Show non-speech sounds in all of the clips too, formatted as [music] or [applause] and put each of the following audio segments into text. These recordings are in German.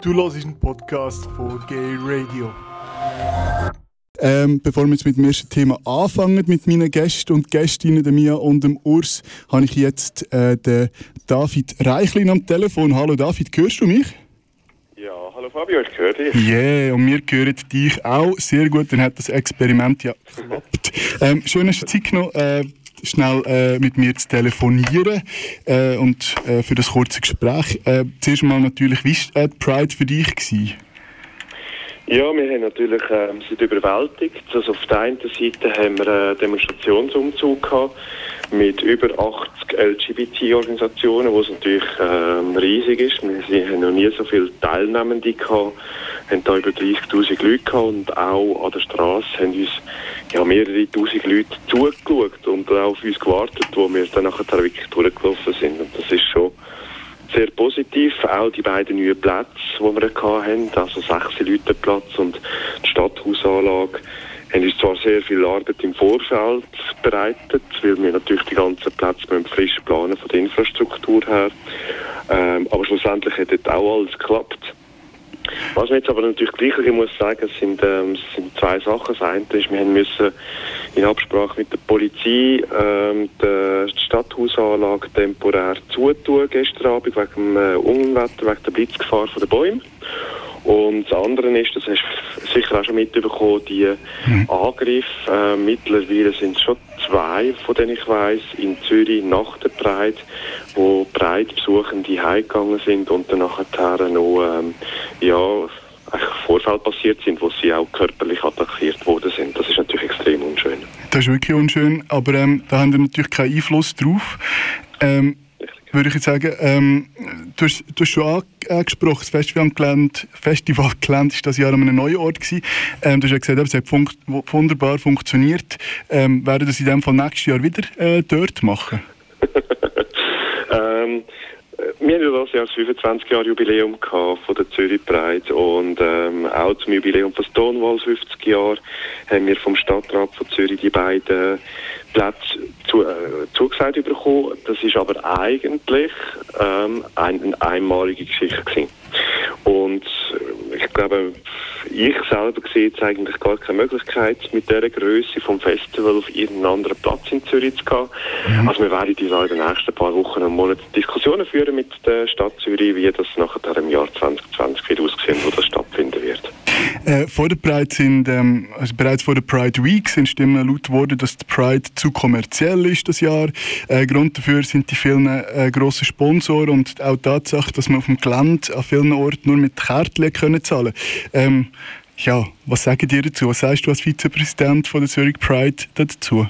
Du hörst einen Podcast von Gay Radio. Ähm, bevor wir jetzt mit dem ersten Thema anfangen, mit meinen Gästen und Gästinnen, der Mia und dem Urs, habe ich jetzt äh, den David Reichlin am Telefon. Hallo David, hörst du mich? Ja, hallo Fabio, ich höre dich. Yeah, und wir hören dich auch sehr gut. Dann hat das Experiment ja geklappt. Ähm, schön, hast du Zeit genommen, äh, schnell äh, mit mir zu telefonieren äh, und äh, für das kurze Gespräch. Äh, zuerst mal natürlich, wie war äh, Pride für dich? Gewesen? Ja, wir haben natürlich ähm, sind überwältigt. Also auf der einen Seite haben wir einen Demonstrationsumzug gehabt mit über 80 LGBT-Organisationen, wo es natürlich ähm, riesig ist. Wir haben noch nie so viele Teilnehmende gehabt, haben da über 30'000 Leute gehabt und auch an der Straße haben uns ja, mehrere tausend Leute zugeschaut und auch auf uns gewartet, wo wir dann nachher wirklich durchgelaufen sind. Und das ist schon sehr positiv. Auch die beiden neuen Plätze, die wir hatten, also sechs Leute Platz und die Stadthausanlage, haben uns zwar sehr viel Arbeit im Vorfeld bereitet, weil wir natürlich die ganzen Plätze frisch planen von der Infrastruktur her. Ähm, aber schlussendlich hat dort auch alles geklappt. Was man jetzt aber natürlich gleich ich muss sagen, sind, ähm, sind zwei Sachen. Das eine ist, wir müssen in Absprache mit der Polizei ähm, die Stadthausanlage temporär zutun gestern Abend wegen dem äh, Unwetter, wegen der Blitzgefahr von den Bäumen. Und das andere ist, das hast du sicher auch schon mitbekommen, die mhm. Angriffe. Äh, mittlerweile sind es schon zwei, von denen ich weiß, in Zürich nach der Pride, wo Breitbesuchende heimgegangen sind und dann nachher noch ähm, ja, Vorfälle passiert sind, wo sie auch körperlich attackiert worden sind. Das ist natürlich extrem unschön. Das ist wirklich unschön, aber ähm, da haben wir natürlich keinen Einfluss drauf. Ähm, würde ich jetzt sagen, ähm, du, hast, du hast schon angesprochen, das Festivalgelände, Festivalgelände ist das Jahr an einem neuen Ort gewesen. Ähm, du hast ja gesagt, es hat fun wunderbar funktioniert. Ähm, werden das in dem Fall nächstes Jahr wieder äh, dort machen? [laughs] ähm, wir haben ja das Jahr das 25 Jahre Jubiläum von der Zürich Pride und ähm, auch zum Jubiläum von Stonewall 50 Jahre haben wir vom Stadtrat von Zürich die beiden Plätze zu, äh, zugesagt bekommen. Das ist aber eigentlich ähm, ein, eine einmalige Geschichte gewesen. Und äh, glaube, ich selber sehe jetzt eigentlich gar keine Möglichkeit, mit dieser Größe vom Festival auf irgendeinen anderen Platz in Zürich zu gehen. Mhm. Also wir werden in den nächsten paar Wochen und Monaten Diskussionen führen mit der Stadt Zürich, wie das nachher im Jahr 2020 wird aussehen, wo das stattfinden wird. Äh, vor der Pride sind, ähm, also bereits vor der Pride Week sind Stimmen laut worden, dass die Pride zu kommerziell ist das Jahr. Äh, Grund dafür sind die vielen äh, grossen Sponsoren und auch die Tatsache, dass man auf dem Gelände an vielen Orten nur mit Kärtchen können zahlen ähm, ja, was sagen dir dazu? Was sagst du als Vizepräsident von der Zurich Pride dazu?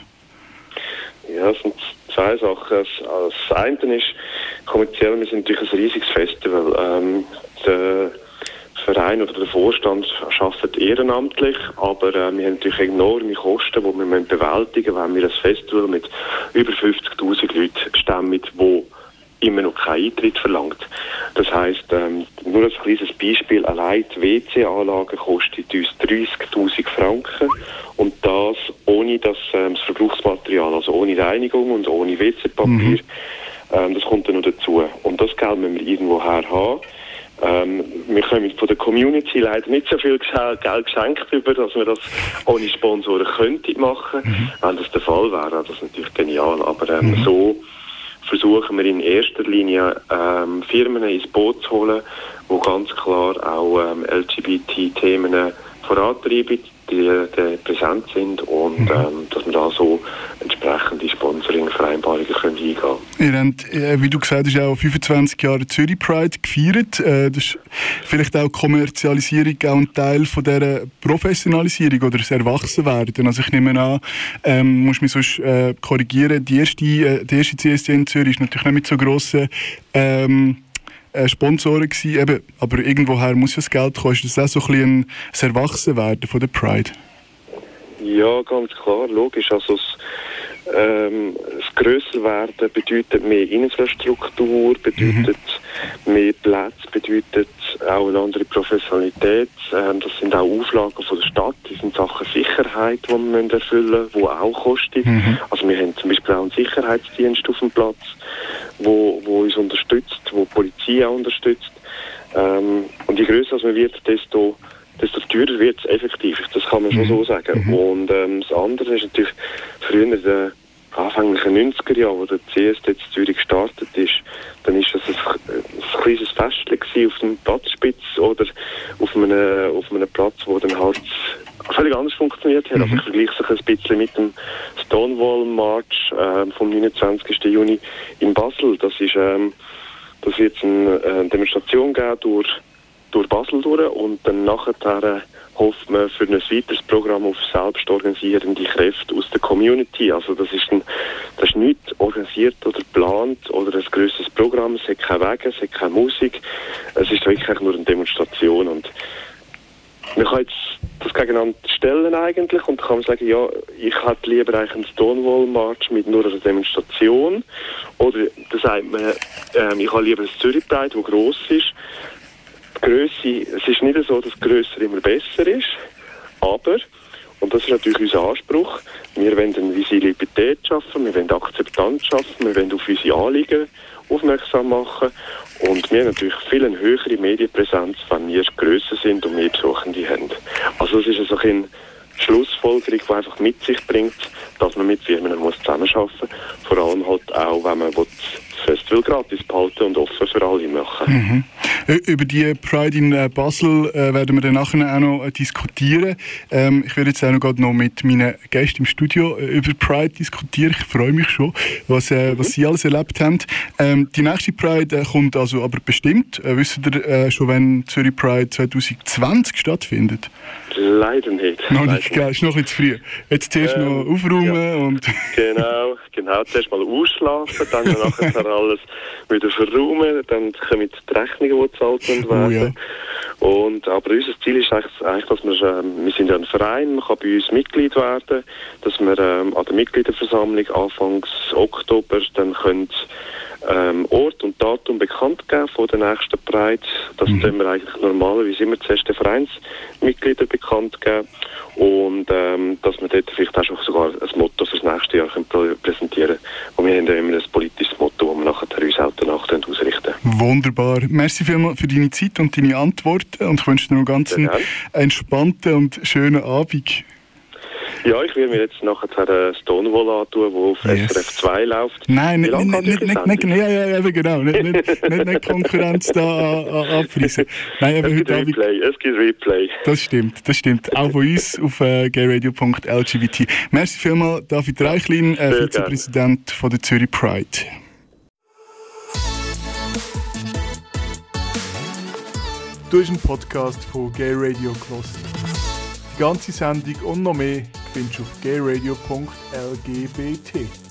Ja, es sind zwei Sachen. Das eine ist, kommerziell, wir sind natürlich ein riesiges Festival. Ähm, der Verein oder der Vorstand arbeitet ehrenamtlich, aber äh, wir haben natürlich enorme Kosten, die wir bewältigen müssen, wenn wir ein Festival mit über 50'000 Leuten stemmen, wo immer noch keinen Eintritt verlangt. Das heißt, ähm, nur als kleines Beispiel, allein die WC-Anlage kostet uns 30.000 Franken und das ohne das, ähm, das Verbrauchsmaterial, also ohne Reinigung und ohne WC-Papier. Mhm. Ähm, das kommt dann noch dazu. Und das Geld müssen wir irgendwo her haben. Ähm, wir können von der Community leider nicht so viel Geld geschenkt über, dass wir das ohne Sponsoren könnten machen. Mhm. Wenn das der Fall wäre, wäre das natürlich genial. Aber ähm, mhm. so versuchen wir in erster Linie ähm, Firmen ins Boot zu holen, die ganz klar auch ähm, LGBT-Themen vorantreiben, die, die präsent sind und mhm. ähm, dass wir da so entsprechende Sponsoring-Vereinbarungen eingehen können. Ihr habt, äh, wie du gesagt hast, auch 25 Jahre Zürich Pride gefeiert. Äh, das ist vielleicht auch Kommerzialisierung auch ein Teil von dieser Professionalisierung oder das Erwachsenwerden. Also ich nehme an, ähm, muss mich sonst äh, korrigieren, die erste, äh, die erste CSD in Zürich ist natürlich nicht mit so grossen ähm, äh, Sponsoren gewesen, eben, aber irgendwoher muss ja das Geld kommen. Ist das auch so ein bisschen ein Erwachsenwerden von der Pride? Ja, ganz klar, logisch. Also das, ähm, das Grösserwerden bedeutet mehr Infrastruktur, bedeutet mhm. mehr Platz, bedeutet auch eine andere Professionalität. Ähm, das sind auch Auflagen von der Stadt, das sind Sachen Sicherheit, die wir erfüllen müssen, die auch kosten. Mhm. Also wir haben zum Beispiel auch einen Sicherheitsdienst auf dem Platz, wo, wo uns unterstützt, wo die Polizei auch unterstützt. Ähm, und je größer grösser man wird, desto, desto teurer wird es effektiv. Das kann man schon so sagen. Mhm. Und ähm, das andere ist natürlich früher in den anfänglichen 90er Jahren, wo der CSD in Zürich gestartet ist, dann ist das ein, ein kleines Festchen auf dem Platzspitz oder auf einem, auf einem Platz, wo dann halt völlig anders funktioniert hat. Also ich vergleiche es ein bisschen mit dem Stonewall March ähm, vom 29. Juni in Basel. Das ist, ähm, das wird eine äh, Demonstration geben durch, durch Basel durch und dann nachher äh, hofft man für ein weiteres Programm auf selbst organisierende Kräfte aus der Community. Also das ist, ein, das ist nicht organisiert oder geplant oder ein grösseres Programm. Es hat keine Wege, es hat keine Musik. Es ist wirklich nur eine Demonstration und man kann jetzt das gegeneinander stellen eigentlich und kann sagen, ja, ich hätte lieber einen Stonewall March mit nur einer Demonstration oder da sagt man, ähm, ich habe lieber ein Zürich Pride, das gross ist. Grösse, es ist nicht so, dass grösser immer besser ist, aber und das ist natürlich unser Anspruch. Wir wollen eine Visibilität schaffen, wir wollen Akzeptanz schaffen, wir wollen auf unsere Anliegen aufmerksam machen und wir haben natürlich viel eine höhere Medienpräsenz, wenn wir grösser sind und mehr Besuchende haben. Also es ist also eine Schlussfolgerung, die einfach mit sich bringt, dass man mit Firmen muss zusammenarbeiten muss. Vor allem halt auch, wenn man das Festival gratis behalten und offen für alle machen. Ö- Über die Pride in äh, Basel äh, werden wir dann nachher auch noch äh, diskutieren. Ähm, ich werde jetzt auch noch, gerade noch mit meinen Gästen im Studio über Pride diskutieren. Ich freue mich schon, was, äh, was sie alles erlebt haben. Ähm, die nächste Pride kommt also aber bestimmt. Äh, wisst ihr äh, schon, wenn Zürich Pride 2020 stattfindet? Leider nicht. Noch Leider nicht, gell? Ist noch ein bisschen zu früh. Jetzt zuerst Ähm, noch aufräumen und... [laughs] Genau, genau. Zuerst mal ausschlafen, dann nachher alles wieder verräumen, dann kommen die Rechnungen, die gezahlt werden. Oh ja. Und, aber unser Ziel ist eigentlich, eigentlich dass wir, ähm, wir sind ja ein Verein, man kann bei uns Mitglied werden, dass wir ähm, an der Mitgliederversammlung Anfangs Oktober dann können, ähm, Ort und Datum bekannt geben von der nächsten Pride. Das Mhm. tun wir eigentlich normalerweise immer zuerst den Vereinsmitgliedern bekannt geben und ähm, dass wir dort vielleicht auch schon sogar ein Motto fürs nächste Jahr können prä- präsentieren Und wir haben ja immer ein politisches Motto, das wir nachher uns auch danach ausrichten. Wunderbar. Merci vielmals für deine Zeit und deine Antworten und ich wünsche dir noch ganz einen entspannten und schönen Abend. Ja, ich will mir jetzt nachher Stonewall antun, wo auf Yes. SRF 2 läuft. Nein, nicht, nicht, nicht, nicht, Sendung? nicht, ja, ja, eben genau, nicht, nicht, nicht, nicht Konkurrenz da abreißen. Nein, Es eben gibt heute Abend, Replay, es gibt Replay. das stimmt, das stimmt. Auch von uns auf äh, gayradio.lgbt. Merci vielmals, David Reichlin, äh, Vizepräsident von der Zürich Pride. Du hast einen Podcast von Gay Radio gehört. Die ganze Sendung und noch mehr du auf gayradio.lgbt.